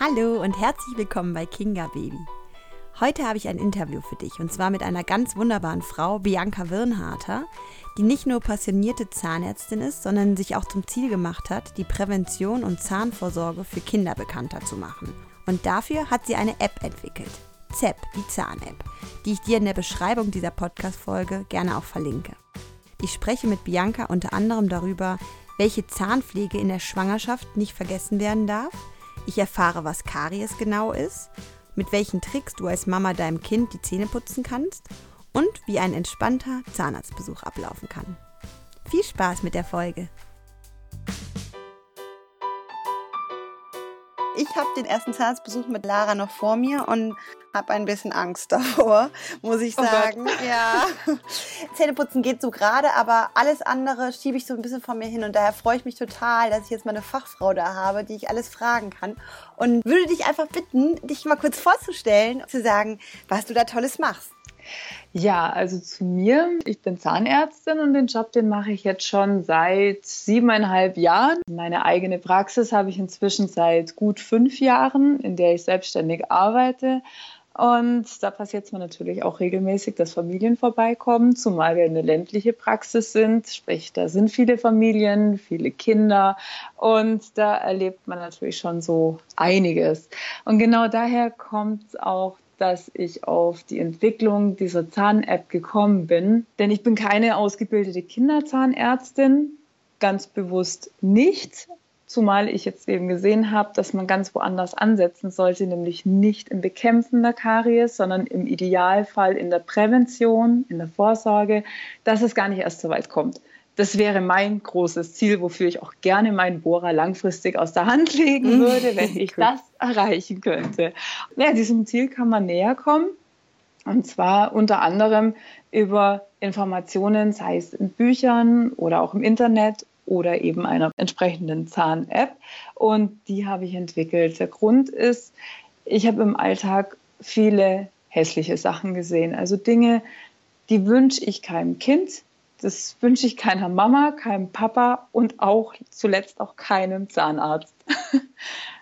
Hallo und herzlich willkommen bei Kinga Baby. Heute habe ich ein Interview für dich und zwar mit einer ganz wunderbaren Frau, Bianca Wirnharter, die nicht nur passionierte Zahnärztin ist, sondern sich auch zum Ziel gemacht hat, die Prävention und Zahnvorsorge für Kinder bekannter zu machen. Und dafür hat sie eine App entwickelt. ZEP, die Zahn-App, die ich dir in der Beschreibung dieser Podcast-Folge gerne auch verlinke. Ich spreche mit Bianca unter anderem darüber, welche Zahnpflege in der Schwangerschaft nicht vergessen werden darf, ich erfahre, was Karies genau ist, mit welchen Tricks du als Mama deinem Kind die Zähne putzen kannst und wie ein entspannter Zahnarztbesuch ablaufen kann. Viel Spaß mit der Folge! Ich habe den ersten Zahnarztbesuch mit Lara noch vor mir und habe ein bisschen Angst davor, muss ich sagen. Oh ja. Zähneputzen geht so gerade, aber alles andere schiebe ich so ein bisschen von mir hin und daher freue ich mich total, dass ich jetzt mal eine Fachfrau da habe, die ich alles fragen kann und würde dich einfach bitten, dich mal kurz vorzustellen, zu sagen, was du da Tolles machst. Ja, also zu mir. Ich bin Zahnärztin und den Job, den mache ich jetzt schon seit siebeneinhalb Jahren. Meine eigene Praxis habe ich inzwischen seit gut fünf Jahren, in der ich selbstständig arbeite. Und da passiert es mir natürlich auch regelmäßig, dass Familien vorbeikommen, zumal wir eine ländliche Praxis sind. Sprich, da sind viele Familien, viele Kinder und da erlebt man natürlich schon so einiges. Und genau daher kommt auch dass ich auf die Entwicklung dieser Zahn-App gekommen bin. Denn ich bin keine ausgebildete Kinderzahnärztin, ganz bewusst nicht. Zumal ich jetzt eben gesehen habe, dass man ganz woanders ansetzen sollte, nämlich nicht im Bekämpfen der Karies, sondern im Idealfall in der Prävention, in der Vorsorge, dass es gar nicht erst so weit kommt das wäre mein großes Ziel, wofür ich auch gerne meinen Bohrer langfristig aus der Hand legen würde, wenn ich das erreichen könnte. Ja, diesem Ziel kann man näher kommen. Und zwar unter anderem über Informationen, sei es in Büchern oder auch im Internet oder eben einer entsprechenden Zahn-App. Und die habe ich entwickelt. Der Grund ist, ich habe im Alltag viele hässliche Sachen gesehen. Also Dinge, die wünsche ich keinem Kind, das wünsche ich keiner Mama, keinem Papa und auch zuletzt auch keinem Zahnarzt.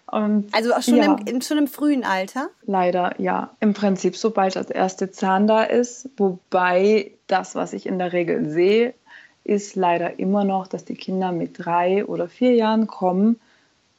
Und, also schon, ja, im, schon im frühen Alter? Leider, ja. Im Prinzip, sobald das erste Zahn da ist. Wobei das, was ich in der Regel sehe, ist leider immer noch, dass die Kinder mit drei oder vier Jahren kommen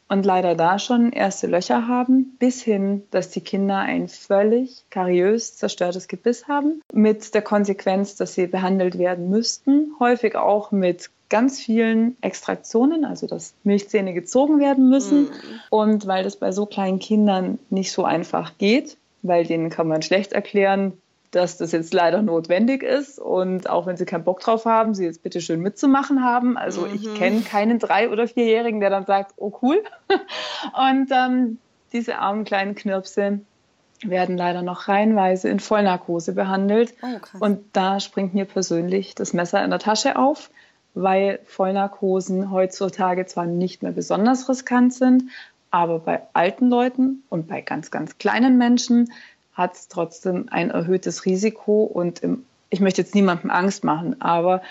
und leider da schon erste Löcher haben, bis hin, dass die Kinder ein völlig kariös zerstörtes Gebiss haben, mit der Konsequenz, dass sie behandelt werden müssten, häufig auch mit ganz vielen Extraktionen, also dass Milchzähne gezogen werden müssen. Mhm. Und weil das bei so kleinen Kindern nicht so einfach geht, weil denen kann man schlecht erklären, dass das jetzt leider notwendig ist und auch wenn sie keinen Bock drauf haben, sie jetzt bitte schön mitzumachen haben. Also mhm. ich kenne keinen drei- oder vierjährigen, der dann sagt, oh cool. und ähm, diese armen kleinen Knirpse werden leider noch reihenweise in Vollnarkose behandelt. Oh, und da springt mir persönlich das Messer in der Tasche auf, weil Vollnarkosen heutzutage zwar nicht mehr besonders riskant sind, aber bei alten Leuten und bei ganz, ganz kleinen Menschen hat es trotzdem ein erhöhtes Risiko und im, ich möchte jetzt niemandem Angst machen, aber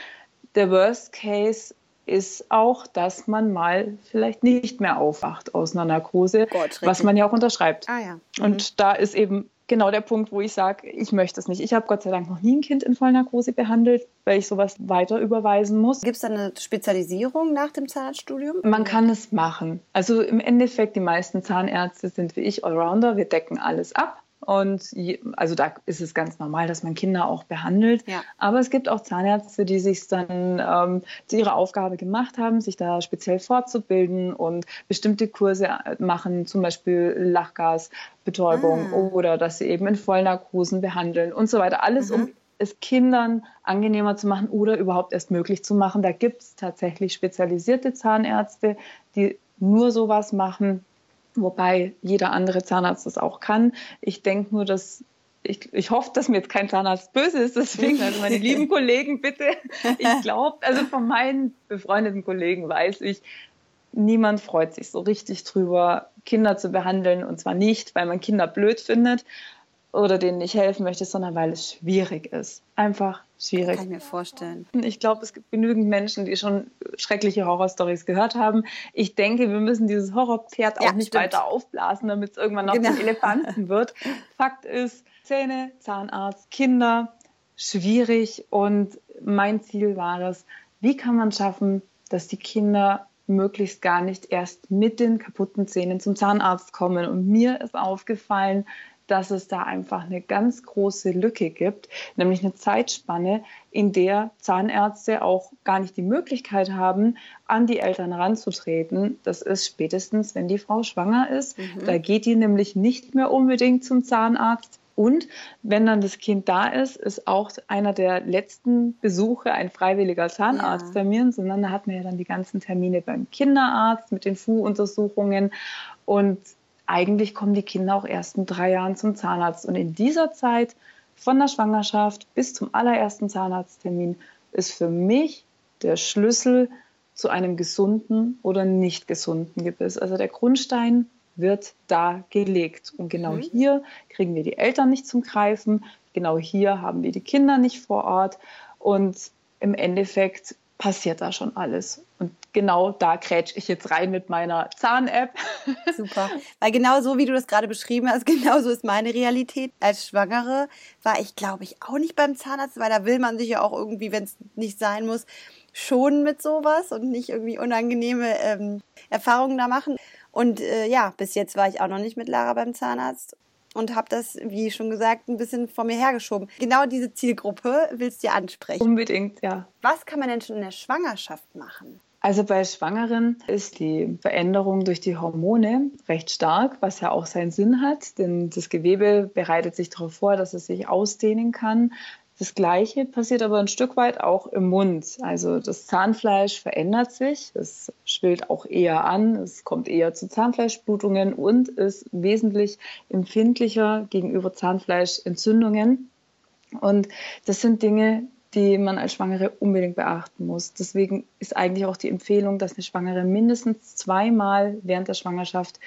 der Worst Case ist auch, dass man mal vielleicht nicht mehr aufwacht aus einer Narkose, Gott, was man ja auch unterschreibt. Ah, ja. mhm. Und da ist eben genau der Punkt, wo ich sage, ich möchte es nicht. Ich habe Gott sei Dank noch nie ein Kind in Vollnarkose behandelt, weil ich sowas weiter überweisen muss. Gibt es da eine Spezialisierung nach dem Zahnarztstudium? Man kann es machen. Also im Endeffekt, die meisten Zahnärzte sind wie ich Allrounder. Wir decken alles ab. Und je, also da ist es ganz normal, dass man Kinder auch behandelt. Ja. Aber es gibt auch Zahnärzte, die sich dann ähm, zu ihrer Aufgabe gemacht haben, sich da speziell fortzubilden und bestimmte Kurse äh, machen, zum Beispiel Lachgasbetäubung ah. oder dass sie eben in Vollnarkosen behandeln und so weiter. Alles, mhm. um es Kindern angenehmer zu machen oder überhaupt erst möglich zu machen. Da gibt es tatsächlich spezialisierte Zahnärzte, die nur sowas machen wobei jeder andere Zahnarzt das auch kann. Ich denke nur, dass ich, ich hoffe, dass mir jetzt kein Zahnarzt böse ist, deswegen, also meine lieben Kollegen, bitte. Ich glaube, also von meinen befreundeten Kollegen weiß ich, niemand freut sich so richtig drüber, Kinder zu behandeln und zwar nicht, weil man Kinder blöd findet, oder denen nicht helfen möchte, sondern weil es schwierig ist. Einfach schwierig. Kann ich mir vorstellen. Ich glaube, es gibt genügend Menschen, die schon schreckliche Horrorstories gehört haben. Ich denke, wir müssen dieses Horrorpferd auch ja, nicht stimmt. weiter aufblasen, damit es irgendwann noch genau. zum Elefanten wird. Fakt ist, Zähne, Zahnarzt, Kinder, schwierig. Und mein Ziel war es, wie kann man schaffen, dass die Kinder möglichst gar nicht erst mit den kaputten Zähnen zum Zahnarzt kommen. Und mir ist aufgefallen, dass es da einfach eine ganz große Lücke gibt, nämlich eine Zeitspanne, in der Zahnärzte auch gar nicht die Möglichkeit haben, an die Eltern ranzutreten. Das ist spätestens, wenn die Frau schwanger ist. Mhm. Da geht die nämlich nicht mehr unbedingt zum Zahnarzt. Und wenn dann das Kind da ist, ist auch einer der letzten Besuche ein freiwilliger Zahnarzttermin, ja. sondern da hat man ja dann die ganzen Termine beim Kinderarzt mit den Fuhuntersuchungen. Und eigentlich kommen die Kinder auch erst in drei Jahren zum Zahnarzt. Und in dieser Zeit von der Schwangerschaft bis zum allerersten Zahnarzttermin ist für mich der Schlüssel zu einem gesunden oder nicht gesunden Gebiss. Also der Grundstein wird da gelegt. Und genau mhm. hier kriegen wir die Eltern nicht zum Greifen, genau hier haben wir die Kinder nicht vor Ort und im Endeffekt passiert da schon alles. Und genau da krätsch ich jetzt rein mit meiner Zahn-App. Super. Weil genau so, wie du das gerade beschrieben hast, genau so ist meine Realität. Als Schwangere war ich, glaube ich, auch nicht beim Zahnarzt, weil da will man sich ja auch irgendwie, wenn es nicht sein muss, schon mit sowas und nicht irgendwie unangenehme ähm, Erfahrungen da machen. Und äh, ja, bis jetzt war ich auch noch nicht mit Lara beim Zahnarzt und habe das, wie schon gesagt, ein bisschen vor mir hergeschoben. Genau diese Zielgruppe willst du ansprechen. Unbedingt, ja. Was kann man denn schon in der Schwangerschaft machen? Also bei Schwangeren ist die Veränderung durch die Hormone recht stark, was ja auch seinen Sinn hat, denn das Gewebe bereitet sich darauf vor, dass es sich ausdehnen kann. Das Gleiche passiert aber ein Stück weit auch im Mund. Also das Zahnfleisch verändert sich, es schwillt auch eher an, es kommt eher zu Zahnfleischblutungen und ist wesentlich empfindlicher gegenüber Zahnfleischentzündungen. Und das sind Dinge, die man als Schwangere unbedingt beachten muss. Deswegen ist eigentlich auch die Empfehlung, dass eine Schwangere mindestens zweimal während der Schwangerschaft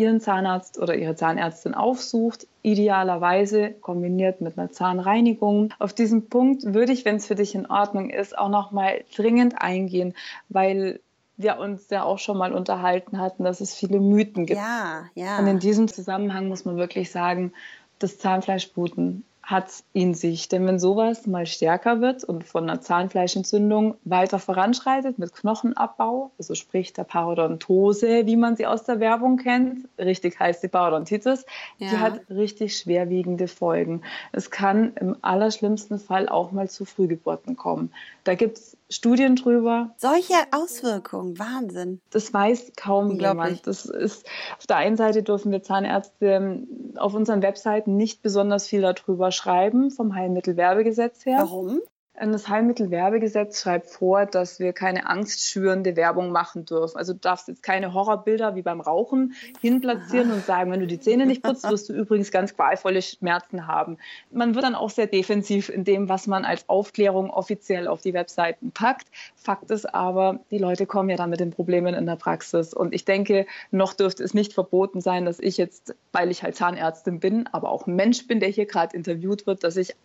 ihren Zahnarzt oder ihre Zahnärztin aufsucht, idealerweise kombiniert mit einer Zahnreinigung. Auf diesen Punkt würde ich, wenn es für dich in Ordnung ist, auch noch mal dringend eingehen, weil wir uns ja auch schon mal unterhalten hatten, dass es viele Mythen gibt. Ja, ja. Und in diesem Zusammenhang muss man wirklich sagen, das Zahnfleischbluten hat in sich. Denn wenn sowas mal stärker wird und von einer Zahnfleischentzündung weiter voranschreitet mit Knochenabbau, also sprich der Parodontose, wie man sie aus der Werbung kennt, richtig heißt die Parodontitis, ja. die hat richtig schwerwiegende Folgen. Es kann im allerschlimmsten Fall auch mal zu Frühgeburten kommen. Da gibt es Studien drüber. Solche Auswirkungen, Wahnsinn. Das weiß kaum jemand. Das ist, auf der einen Seite dürfen wir Zahnärzte ähm, auf unseren Webseiten nicht besonders viel darüber schreiben, vom Heilmittelwerbegesetz her. Warum? Das Heilmittelwerbegesetz schreibt vor, dass wir keine angstschürende Werbung machen dürfen. Also du darfst jetzt keine Horrorbilder wie beim Rauchen hinplatzieren und sagen, wenn du die Zähne nicht putzt, wirst du übrigens ganz qualvolle Schmerzen haben. Man wird dann auch sehr defensiv in dem, was man als Aufklärung offiziell auf die Webseiten packt. Fakt ist aber, die Leute kommen ja dann mit den Problemen in der Praxis. Und ich denke, noch dürfte es nicht verboten sein, dass ich jetzt, weil ich halt Zahnärztin bin, aber auch ein Mensch bin, der hier gerade interviewt wird, dass ich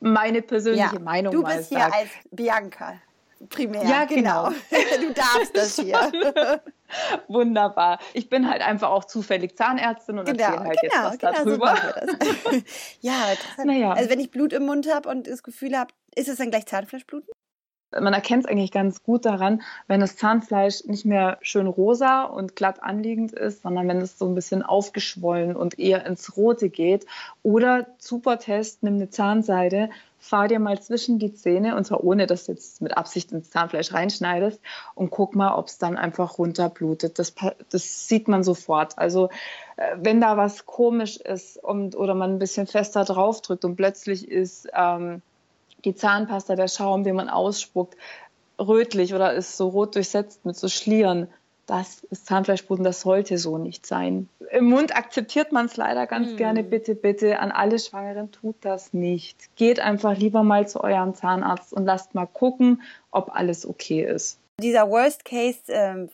meine persönliche ja, Meinung Du bist hier sagt. als Bianca primär. Ja, genau. genau. du darfst das hier. Wunderbar. Ich bin halt einfach auch zufällig Zahnärztin und genau, erzähle halt genau, jetzt was genau darüber. So ja, naja. Also wenn ich Blut im Mund habe und das Gefühl habe, ist es dann gleich Zahnfleischbluten? Man erkennt es eigentlich ganz gut daran, wenn das Zahnfleisch nicht mehr schön rosa und glatt anliegend ist, sondern wenn es so ein bisschen aufgeschwollen und eher ins Rote geht. Oder super Test, nimm eine Zahnseide, fahr dir mal zwischen die Zähne und zwar ohne, dass du jetzt mit Absicht ins Zahnfleisch reinschneidest und guck mal, ob es dann einfach runterblutet. Das, das sieht man sofort. Also äh, wenn da was komisch ist und, oder man ein bisschen fester draufdrückt und plötzlich ist ähm, die Zahnpasta, der Schaum, den man ausspuckt, rötlich oder ist so rot durchsetzt mit so Schlieren. Das ist Zahnfleischbluten, das sollte so nicht sein. Im Mund akzeptiert man es leider ganz mm. gerne. Bitte, bitte, an alle Schwangeren tut das nicht. Geht einfach lieber mal zu eurem Zahnarzt und lasst mal gucken, ob alles okay ist. Dieser Worst Case äh,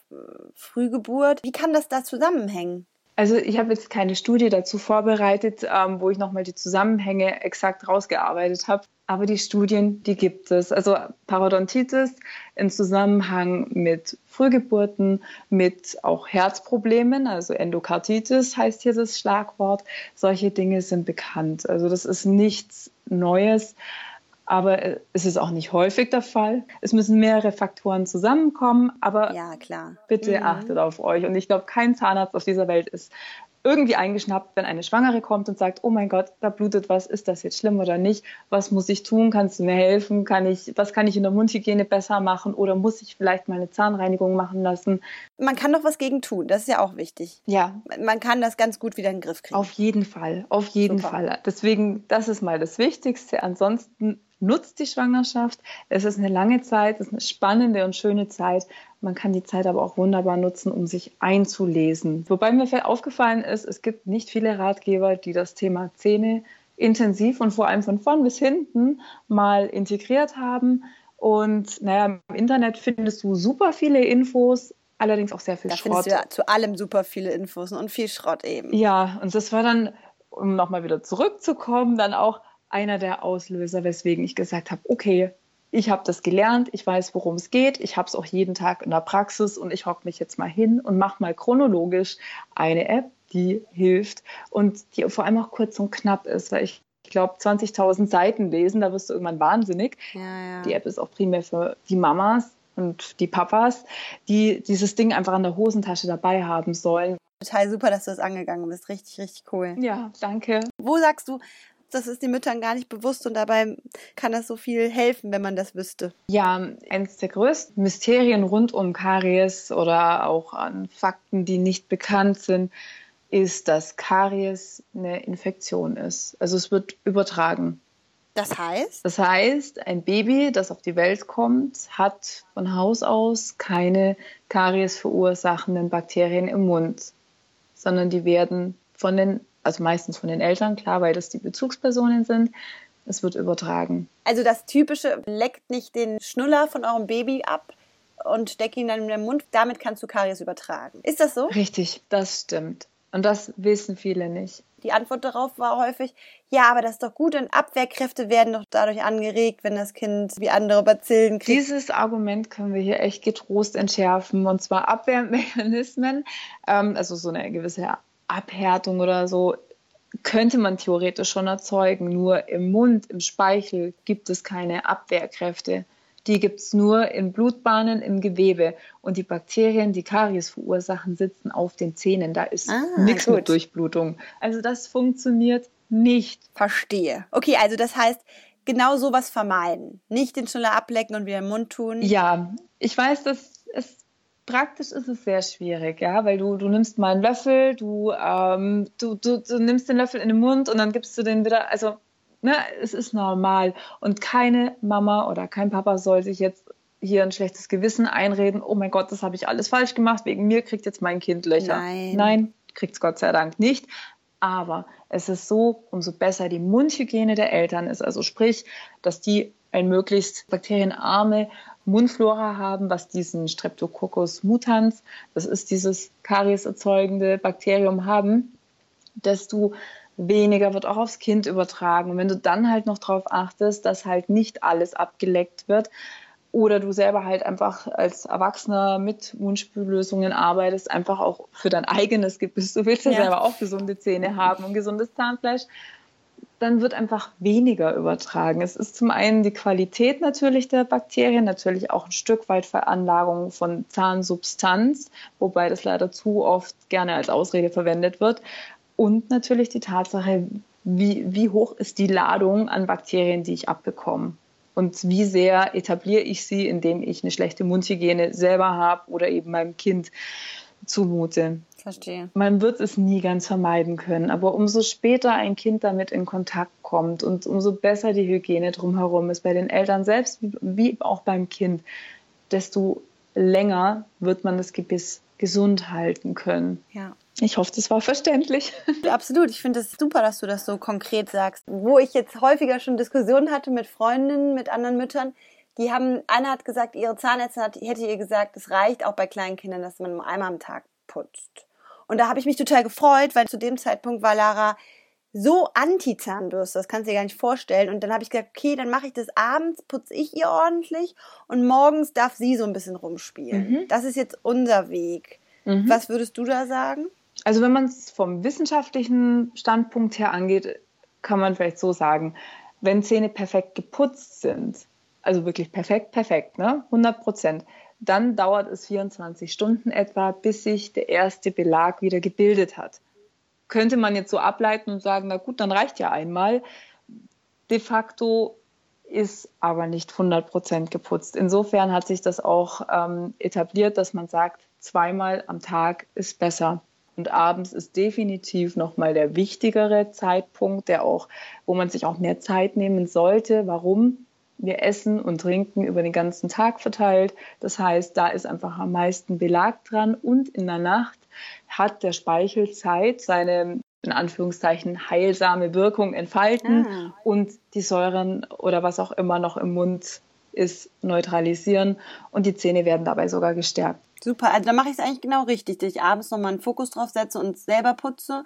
Frühgeburt, wie kann das da zusammenhängen? Also ich habe jetzt keine Studie dazu vorbereitet, ähm, wo ich nochmal die Zusammenhänge exakt rausgearbeitet habe. Aber die Studien, die gibt es. Also Parodontitis im Zusammenhang mit Frühgeburten, mit auch Herzproblemen, also Endokarditis heißt hier das Schlagwort. Solche Dinge sind bekannt. Also das ist nichts Neues aber es ist auch nicht häufig der Fall. Es müssen mehrere Faktoren zusammenkommen, aber ja, bitte mhm. achtet auf euch. Und ich glaube, kein Zahnarzt auf dieser Welt ist irgendwie eingeschnappt, wenn eine Schwangere kommt und sagt, oh mein Gott, da blutet was, ist das jetzt schlimm oder nicht? Was muss ich tun? Kannst du mir helfen? Kann ich, was kann ich in der Mundhygiene besser machen? Oder muss ich vielleicht mal eine Zahnreinigung machen lassen? Man kann doch was gegen tun, das ist ja auch wichtig. Ja. Man kann das ganz gut wieder in den Griff kriegen. Auf jeden Fall, auf jeden Super. Fall. Deswegen, das ist mal das Wichtigste. Ansonsten nutzt die Schwangerschaft. Es ist eine lange Zeit, es ist eine spannende und schöne Zeit. Man kann die Zeit aber auch wunderbar nutzen, um sich einzulesen. Wobei mir aufgefallen ist, es gibt nicht viele Ratgeber, die das Thema Zähne intensiv und vor allem von vorn bis hinten mal integriert haben. Und naja, im Internet findest du super viele Infos, allerdings auch sehr viel da Schrott. Da findest du ja zu allem super viele Infos und viel Schrott eben. Ja, und das war dann, um nochmal wieder zurückzukommen, dann auch einer der Auslöser, weswegen ich gesagt habe, okay, ich habe das gelernt, ich weiß, worum es geht, ich habe es auch jeden Tag in der Praxis und ich hocke mich jetzt mal hin und mache mal chronologisch eine App, die hilft und die vor allem auch kurz und knapp ist, weil ich ich glaube, 20.000 Seiten lesen, da wirst du irgendwann wahnsinnig. Ja, ja. Die App ist auch primär für die Mamas und die Papas, die dieses Ding einfach in der Hosentasche dabei haben sollen. Total super, dass du das angegangen bist. Richtig, richtig cool. Ja, danke. Wo sagst du, das ist den Müttern gar nicht bewusst und dabei kann das so viel helfen, wenn man das wüsste. Ja, eines der größten Mysterien rund um Karies oder auch an Fakten, die nicht bekannt sind, ist, dass Karies eine Infektion ist. Also es wird übertragen. Das heißt? Das heißt, ein Baby, das auf die Welt kommt, hat von Haus aus keine Karies verursachenden Bakterien im Mund, sondern die werden von den also meistens von den Eltern, klar, weil das die Bezugspersonen sind. Es wird übertragen. Also das typische, leckt nicht den Schnuller von eurem Baby ab und steckt ihn dann in den Mund. Damit kannst du Karies übertragen. Ist das so? Richtig, das stimmt. Und das wissen viele nicht. Die Antwort darauf war häufig, ja, aber das ist doch gut und Abwehrkräfte werden doch dadurch angeregt, wenn das Kind wie andere Bazillen kriegt. Dieses Argument können wir hier echt getrost entschärfen und zwar Abwehrmechanismen, ähm, also so eine gewisse Abhärtung oder so könnte man theoretisch schon erzeugen. Nur im Mund, im Speichel gibt es keine Abwehrkräfte. Die gibt es nur in Blutbahnen, im Gewebe. Und die Bakterien, die Karies verursachen, sitzen auf den Zähnen. Da ist ah, nichts mit Durchblutung. Also das funktioniert nicht. Verstehe. Okay, also das heißt, genau sowas vermeiden. Nicht den Schnuller ablecken und wieder im Mund tun. Ja, ich weiß, dass es praktisch ist es sehr schwierig, ja, weil du, du nimmst mal einen Löffel, du, ähm, du, du, du nimmst den Löffel in den Mund und dann gibst du den wieder, also ne, es ist normal. Und keine Mama oder kein Papa soll sich jetzt hier ein schlechtes Gewissen einreden, oh mein Gott, das habe ich alles falsch gemacht, wegen mir kriegt jetzt mein Kind Löcher. Nein. Nein, kriegt es Gott sei Dank nicht. Aber es ist so, umso besser die Mundhygiene der Eltern ist, also sprich, dass die ein möglichst bakterienarme Mundflora haben, was diesen Streptococcus mutans, das ist dieses Karies erzeugende Bakterium haben, desto weniger wird auch aufs Kind übertragen. Und wenn du dann halt noch darauf achtest, dass halt nicht alles abgeleckt wird, oder du selber halt einfach als Erwachsener mit Mundspüllösungen arbeitest, einfach auch für dein eigenes Gebiss. Du willst ja, ja selber auch gesunde Zähne haben und gesundes Zahnfleisch dann wird einfach weniger übertragen. Es ist zum einen die Qualität natürlich der Bakterien, natürlich auch ein Stück weit Veranlagung von Zahnsubstanz, wobei das leider zu oft gerne als Ausrede verwendet wird. Und natürlich die Tatsache, wie, wie hoch ist die Ladung an Bakterien, die ich abbekomme. Und wie sehr etabliere ich sie, indem ich eine schlechte Mundhygiene selber habe oder eben meinem Kind zumute. Verstehe. Man wird es nie ganz vermeiden können, aber umso später ein Kind damit in Kontakt kommt und umso besser die Hygiene drumherum ist, bei den Eltern selbst wie auch beim Kind, desto länger wird man das Gebiss gesund halten können. Ja. Ich hoffe, das war verständlich. Absolut. Ich finde es super, dass du das so konkret sagst. Wo ich jetzt häufiger schon Diskussionen hatte mit Freundinnen, mit anderen Müttern, die haben, eine hat gesagt, ihre Zahnärztin hat, hätte ihr gesagt, es reicht auch bei kleinen Kindern, dass man nur einmal am Tag putzt. Und da habe ich mich total gefreut, weil zu dem Zeitpunkt war Lara so anti-Zahnbürste, das kannst du dir gar nicht vorstellen. Und dann habe ich gesagt, okay, dann mache ich das abends, putze ich ihr ordentlich und morgens darf sie so ein bisschen rumspielen. Mhm. Das ist jetzt unser Weg. Mhm. Was würdest du da sagen? Also wenn man es vom wissenschaftlichen Standpunkt her angeht, kann man vielleicht so sagen, wenn Zähne perfekt geputzt sind, also wirklich perfekt, perfekt, ne? 100 Prozent, dann dauert es 24 Stunden etwa, bis sich der erste Belag wieder gebildet hat könnte man jetzt so ableiten und sagen, na gut, dann reicht ja einmal. De facto ist aber nicht 100% geputzt. Insofern hat sich das auch ähm, etabliert, dass man sagt, zweimal am Tag ist besser. Und abends ist definitiv nochmal der wichtigere Zeitpunkt, der auch, wo man sich auch mehr Zeit nehmen sollte. Warum? Wir essen und trinken über den ganzen Tag verteilt. Das heißt, da ist einfach am meisten Belag dran. Und in der Nacht hat der Speichel Zeit, seine in Anführungszeichen heilsame Wirkung entfalten ah. und die Säuren oder was auch immer noch im Mund ist, neutralisieren und die Zähne werden dabei sogar gestärkt. Super, also da mache ich es eigentlich genau richtig, dass ich abends nochmal einen Fokus drauf setze und selber putze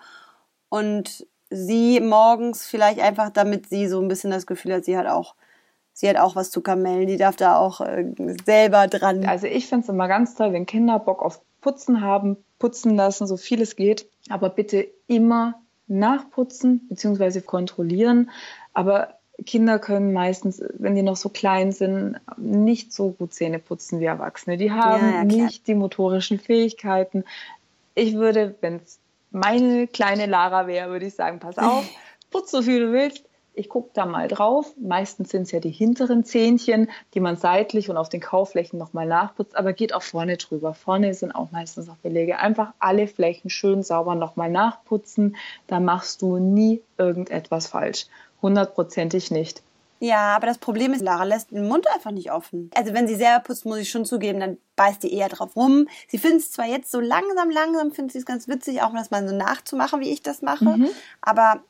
und sie morgens vielleicht einfach, damit sie so ein bisschen das Gefühl hat, sie hat auch sie hat auch was zu kamellen, die darf da auch äh, selber dran. Also ich finde es immer ganz toll, wenn Kinder Bock auf Putzen haben, putzen lassen, so viel es geht, aber bitte immer nachputzen bzw. kontrollieren. Aber Kinder können meistens, wenn die noch so klein sind, nicht so gut Zähne putzen wie Erwachsene. Die haben ja, ja, nicht die motorischen Fähigkeiten. Ich würde, wenn es meine kleine Lara wäre, würde ich sagen, pass auf, putz so viel du willst, ich gucke da mal drauf. Meistens sind es ja die hinteren Zähnchen, die man seitlich und auf den Kauflächen nochmal nachputzt, aber geht auch vorne drüber. Vorne sind auch meistens noch Belege. Einfach alle Flächen schön sauber nochmal nachputzen. Da machst du nie irgendetwas falsch. Hundertprozentig nicht. Ja, aber das Problem ist, Lara lässt den Mund einfach nicht offen. Also wenn sie selber putzt, muss ich schon zugeben, dann beißt die eher drauf rum. Sie findet es zwar jetzt so langsam, langsam, findet sie es ganz witzig, auch das mal so nachzumachen, wie ich das mache. Mhm. Aber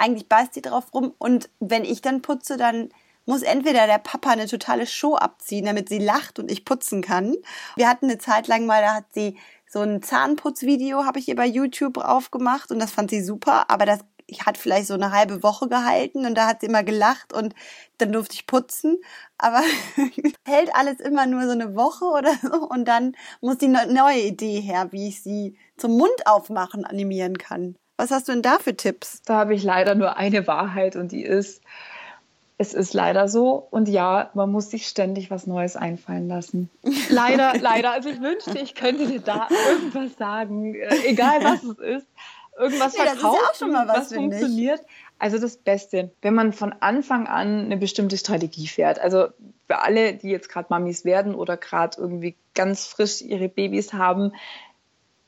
eigentlich beißt sie drauf rum und wenn ich dann putze, dann muss entweder der Papa eine totale Show abziehen, damit sie lacht und ich putzen kann. Wir hatten eine Zeit lang mal, da hat sie so ein Zahnputzvideo, habe ich ihr bei YouTube aufgemacht und das fand sie super, aber das hat vielleicht so eine halbe Woche gehalten und da hat sie immer gelacht und dann durfte ich putzen. Aber hält alles immer nur so eine Woche oder so und dann muss die neue Idee her, wie ich sie zum Mund aufmachen animieren kann. Was hast du denn da für Tipps? Da habe ich leider nur eine Wahrheit und die ist, es ist leider so und ja, man muss sich ständig was Neues einfallen lassen. leider, leider. Also ich wünschte, ich könnte dir da irgendwas sagen, äh, egal was es ist, irgendwas nee, verkaufen, ja was, was funktioniert. Also das Beste, wenn man von Anfang an eine bestimmte Strategie fährt. Also für alle, die jetzt gerade Mamis werden oder gerade irgendwie ganz frisch ihre Babys haben,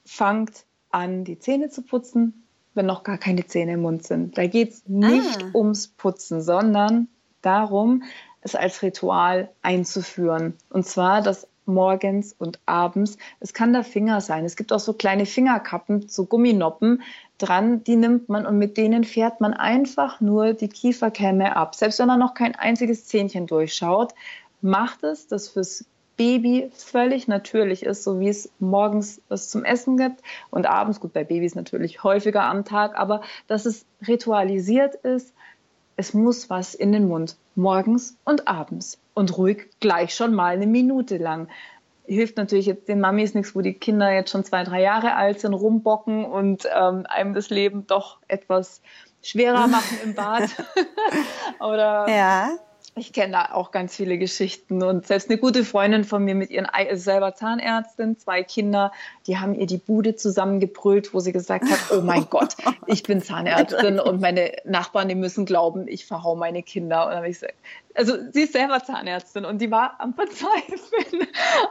fangt an, die Zähne zu putzen, wenn noch gar keine Zähne im Mund sind. Da geht es nicht ah. ums Putzen, sondern darum, es als Ritual einzuführen. Und zwar das morgens und abends. Es kann der Finger sein. Es gibt auch so kleine Fingerkappen, so Gumminoppen dran, die nimmt man und mit denen fährt man einfach nur die Kieferkämme ab. Selbst wenn man noch kein einziges Zähnchen durchschaut, macht es das fürs Baby völlig natürlich ist, so wie es morgens was zum Essen gibt und abends, gut, bei Babys natürlich häufiger am Tag, aber dass es ritualisiert ist, es muss was in den Mund, morgens und abends und ruhig gleich schon mal eine Minute lang. Hilft natürlich jetzt den Mamis nichts, wo die Kinder jetzt schon zwei, drei Jahre alt sind, rumbocken und ähm, einem das Leben doch etwas schwerer machen im Bad. Oder ja ich kenne da auch ganz viele Geschichten und selbst eine gute Freundin von mir mit ihren also selber Zahnärztin, zwei Kinder, die haben ihr die Bude zusammengebrüllt, wo sie gesagt hat, oh mein Gott, ich bin Zahnärztin und meine Nachbarn, die müssen glauben, ich verhau meine Kinder. Und dann habe ich gesagt, also sie ist selber Zahnärztin und die war am Verzweifeln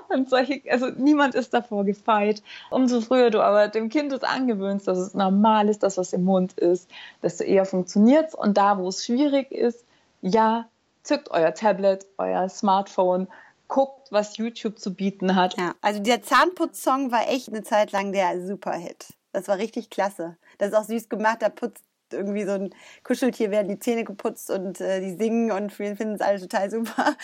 und solche, also niemand ist davor gefeit. Umso früher du aber dem Kind das angewöhnst, dass es normal ist, dass was im Mund ist, desto eher funktioniert es und da, wo es schwierig ist, ja, zückt euer Tablet, euer Smartphone, guckt, was YouTube zu bieten hat. Ja, also der Zahnputz-Song war echt eine Zeit lang der Superhit. Das war richtig klasse. Das ist auch süß gemacht, da putzt irgendwie so ein Kuscheltier, werden die Zähne geputzt und äh, die singen und wir finden es alle total super.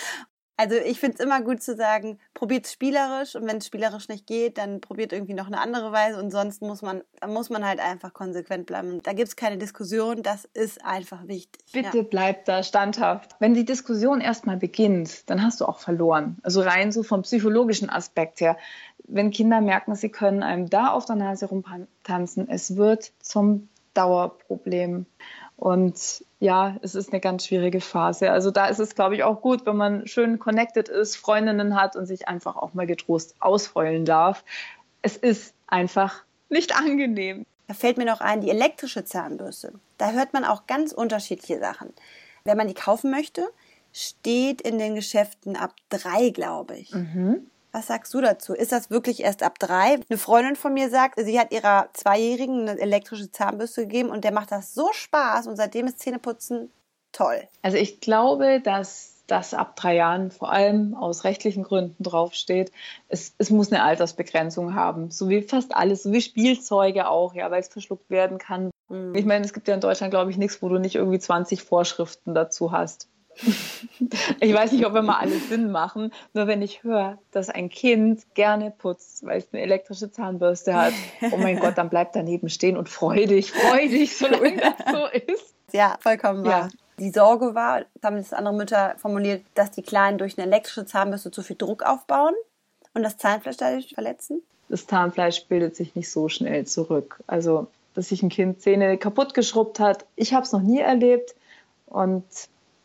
Also ich finde es immer gut zu sagen, probiert es spielerisch und wenn es spielerisch nicht geht, dann probiert irgendwie noch eine andere Weise und sonst muss man, muss man halt einfach konsequent bleiben. Da gibt es keine Diskussion, das ist einfach wichtig. Bitte ja. bleibt da standhaft. Wenn die Diskussion erstmal beginnt, dann hast du auch verloren. Also rein so vom psychologischen Aspekt her. Wenn Kinder merken, sie können einem da auf der Nase rumtanzen, es wird zum Dauerproblem. Und ja, es ist eine ganz schwierige Phase. Also da ist es, glaube ich, auch gut, wenn man schön connected ist, Freundinnen hat und sich einfach auch mal getrost ausheulen darf. Es ist einfach nicht angenehm. Da fällt mir noch ein, die elektrische Zahnbürste. Da hört man auch ganz unterschiedliche Sachen. Wenn man die kaufen möchte, steht in den Geschäften ab drei, glaube ich. Mhm. Was sagst du dazu? Ist das wirklich erst ab drei? Eine Freundin von mir sagt, sie hat ihrer Zweijährigen eine elektrische Zahnbürste gegeben und der macht das so Spaß und seitdem ist Zähneputzen toll. Also ich glaube, dass das ab drei Jahren vor allem aus rechtlichen Gründen draufsteht. Es, es muss eine Altersbegrenzung haben, so wie fast alles, so wie Spielzeuge auch, ja, weil es verschluckt werden kann. Mhm. Ich meine, es gibt ja in Deutschland, glaube ich, nichts, wo du nicht irgendwie 20 Vorschriften dazu hast. Ich weiß nicht, ob wir mal alles Sinn machen. Nur wenn ich höre, dass ein Kind gerne putzt, weil es eine elektrische Zahnbürste hat, oh mein Gott, dann bleibt daneben stehen und freu dich, freu dich, solange das so ist. Ja, vollkommen wahr. Ja. Die Sorge war, haben das andere Mütter formuliert, dass die Kleinen durch eine elektrische Zahnbürste zu viel Druck aufbauen und das Zahnfleisch dadurch verletzen. Das Zahnfleisch bildet sich nicht so schnell zurück. Also, dass sich ein Kind Zähne kaputt geschrubbt hat, ich habe es noch nie erlebt. Und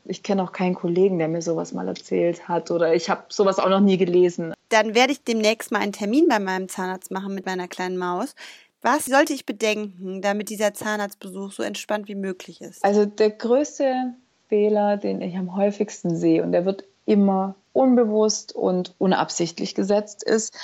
ich kenne auch keinen Kollegen, der mir sowas mal erzählt hat oder ich habe sowas auch noch nie gelesen. Dann werde ich demnächst mal einen Termin bei meinem Zahnarzt machen mit meiner kleinen Maus. Was sollte ich bedenken, damit dieser Zahnarztbesuch so entspannt wie möglich ist? Also der größte Fehler, den ich am häufigsten sehe, und der wird immer unbewusst und unabsichtlich gesetzt, ist,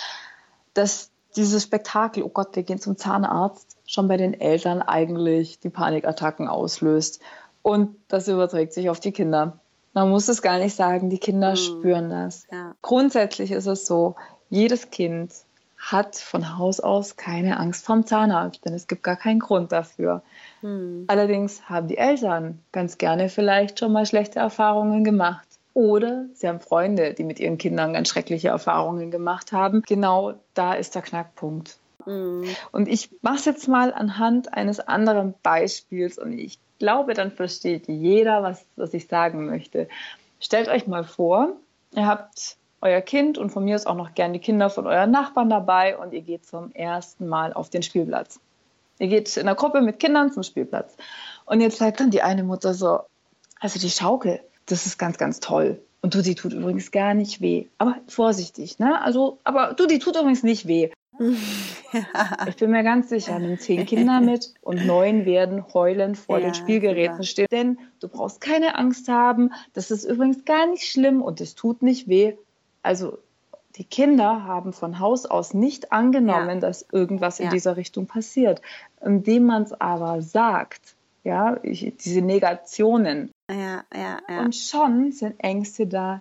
dass dieses Spektakel, oh Gott, wir gehen zum Zahnarzt, schon bei den Eltern eigentlich die Panikattacken auslöst. Und das überträgt sich auf die Kinder. Man muss es gar nicht sagen, die Kinder mhm. spüren das. Ja. Grundsätzlich ist es so, jedes Kind hat von Haus aus keine Angst vorm Zahnarzt, denn es gibt gar keinen Grund dafür. Mhm. Allerdings haben die Eltern ganz gerne vielleicht schon mal schlechte Erfahrungen gemacht. Oder sie haben Freunde, die mit ihren Kindern ganz schreckliche Erfahrungen gemacht haben. Genau da ist der Knackpunkt. Mhm. Und ich mache es jetzt mal anhand eines anderen Beispiels und ich glaube, dann versteht jeder, was, was ich sagen möchte. Stellt euch mal vor, ihr habt euer Kind und von mir ist auch noch gern die Kinder von euren Nachbarn dabei und ihr geht zum ersten Mal auf den Spielplatz. Ihr geht in einer Gruppe mit Kindern zum Spielplatz. Und jetzt sagt dann die eine Mutter so, also die Schaukel, das ist ganz, ganz toll. Und du, die tut übrigens gar nicht weh. Aber vorsichtig, ne? Also, aber du, die tut übrigens nicht weh. Ich bin mir ganz sicher, nimm zehn Kinder mit und neun werden heulend vor ja, den Spielgeräten stehen. Denn du brauchst keine Angst haben. Das ist übrigens gar nicht schlimm und es tut nicht weh. Also die Kinder haben von Haus aus nicht angenommen, ja. dass irgendwas in ja. dieser Richtung passiert. Indem man es aber sagt, ja, ich, diese Negationen. Ja, ja, ja. Und schon sind Ängste da,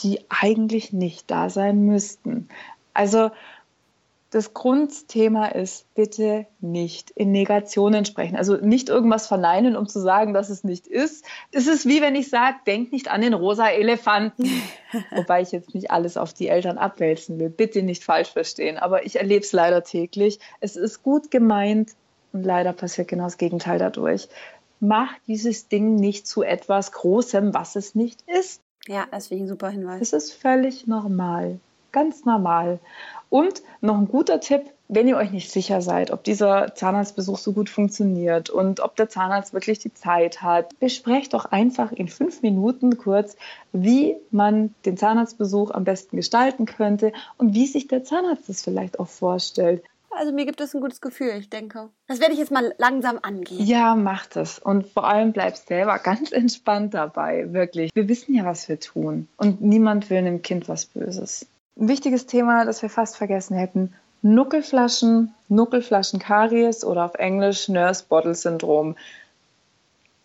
die eigentlich nicht da sein müssten. Also das Grundthema ist, bitte nicht in Negationen sprechen. Also nicht irgendwas verneinen, um zu sagen, dass es nicht ist. Es ist wie wenn ich sage, denk nicht an den rosa Elefanten. Wobei ich jetzt nicht alles auf die Eltern abwälzen will. Bitte nicht falsch verstehen. Aber ich erlebe es leider täglich. Es ist gut gemeint und leider passiert genau das Gegenteil dadurch. Mach dieses Ding nicht zu etwas Großem, was es nicht ist. Ja, ein super Hinweis. Es ist völlig normal. Ganz normal. Und noch ein guter Tipp, wenn ihr euch nicht sicher seid, ob dieser Zahnarztbesuch so gut funktioniert und ob der Zahnarzt wirklich die Zeit hat, besprecht doch einfach in fünf Minuten kurz, wie man den Zahnarztbesuch am besten gestalten könnte und wie sich der Zahnarzt das vielleicht auch vorstellt. Also mir gibt es ein gutes Gefühl, ich denke. Das werde ich jetzt mal langsam angehen. Ja, macht es. Und vor allem bleibst selber ganz entspannt dabei, wirklich. Wir wissen ja, was wir tun. Und niemand will einem Kind was Böses. Ein wichtiges Thema, das wir fast vergessen hätten, Nuckelflaschen, Nuckelflaschenkaries oder auf Englisch Nurse Bottle Syndrom.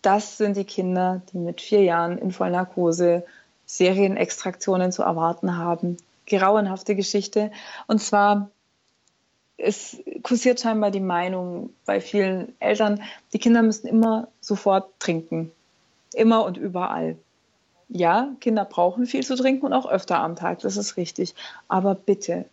Das sind die Kinder, die mit vier Jahren in Vollnarkose Serienextraktionen zu erwarten haben. Grauenhafte Geschichte. Und zwar es kursiert scheinbar die Meinung bei vielen Eltern, die Kinder müssen immer sofort trinken. Immer und überall. ja, Kinder brauchen viel zu trinken und auch öfter am Tag, das ist richtig. Aber bitte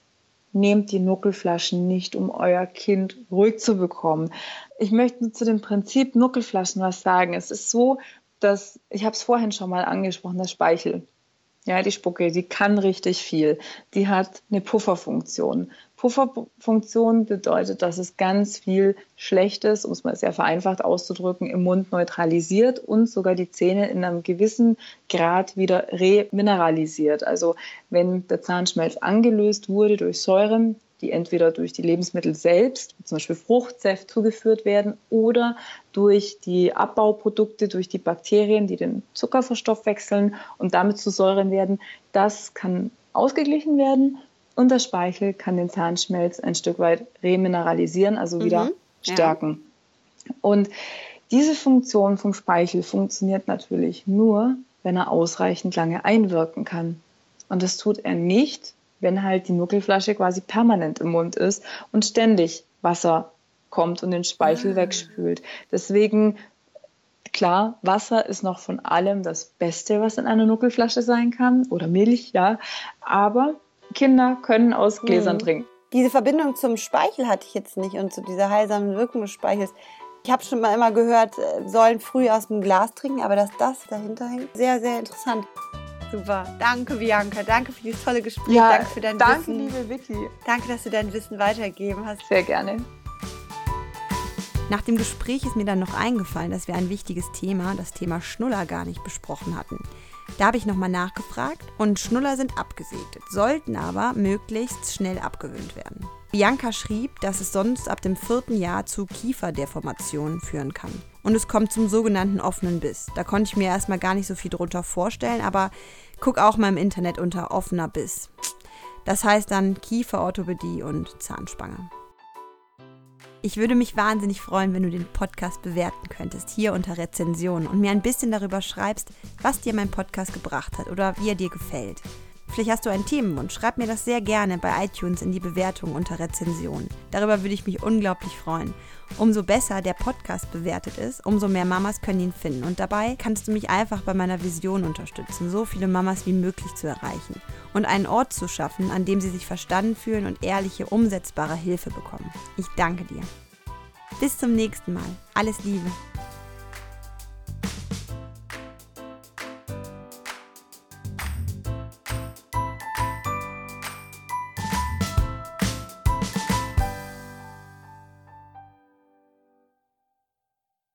nehmt die Nuckelflaschen nicht, um euer Kind ruhig zu bekommen. Ich möchte zu dem Prinzip Nuckelflaschen was sagen. Es ist so, dass, ich habe es vorhin schon mal angesprochen, das Speichel. Ja, die Spucke, die kann richtig viel. Die hat eine Pufferfunktion. Pufferfunktion bedeutet, dass es ganz viel Schlechtes, um es mal sehr vereinfacht auszudrücken, im Mund neutralisiert und sogar die Zähne in einem gewissen Grad wieder remineralisiert. Also wenn der Zahnschmelz angelöst wurde durch Säuren, die entweder durch die Lebensmittel selbst, zum Beispiel Fruchtsäft, zugeführt werden oder durch die Abbauprodukte, durch die Bakterien, die den Zucker verstoffwechseln und damit zu Säuren werden. Das kann ausgeglichen werden und der Speichel kann den Zahnschmelz ein Stück weit remineralisieren, also wieder mhm, stärken. Ja. Und diese Funktion vom Speichel funktioniert natürlich nur, wenn er ausreichend lange einwirken kann. Und das tut er nicht, wenn halt die Nuckelflasche quasi permanent im Mund ist und ständig Wasser kommt und den Speichel ah. wegspült. Deswegen, klar, Wasser ist noch von allem das Beste, was in einer Nuckelflasche sein kann oder Milch, ja. Aber Kinder können aus Gläsern hm. trinken. Diese Verbindung zum Speichel hatte ich jetzt nicht und zu dieser heilsamen Wirkung des Speichels. Ich habe schon mal immer gehört, äh, sollen früh aus dem Glas trinken, aber dass das dahinter hängt, sehr, sehr interessant. Super. Danke, Bianca. Danke für dieses tolle Gespräch. Ja, danke für dein danke, Wissen. Danke, liebe Vicky. Danke, dass du dein Wissen weitergegeben hast. Sehr gerne. Nach dem Gespräch ist mir dann noch eingefallen, dass wir ein wichtiges Thema, das Thema Schnuller, gar nicht besprochen hatten. Da habe ich nochmal nachgefragt und Schnuller sind abgesegnet, sollten aber möglichst schnell abgewöhnt werden. Bianca schrieb, dass es sonst ab dem vierten Jahr zu Kieferdeformationen führen kann. Und es kommt zum sogenannten offenen Biss. Da konnte ich mir erstmal gar nicht so viel drunter vorstellen, aber guck auch mal im Internet unter offener Biss. Das heißt dann Kieferorthopädie und Zahnspange. Ich würde mich wahnsinnig freuen, wenn du den Podcast bewerten könntest, hier unter Rezensionen und mir ein bisschen darüber schreibst, was dir mein Podcast gebracht hat oder wie er dir gefällt. Vielleicht hast du einen Themenwunsch, schreib mir das sehr gerne bei iTunes in die Bewertung unter Rezensionen. Darüber würde ich mich unglaublich freuen. Umso besser der Podcast bewertet ist, umso mehr Mamas können ihn finden. Und dabei kannst du mich einfach bei meiner Vision unterstützen, so viele Mamas wie möglich zu erreichen und einen Ort zu schaffen, an dem sie sich verstanden fühlen und ehrliche, umsetzbare Hilfe bekommen. Ich danke dir. Bis zum nächsten Mal. Alles Liebe.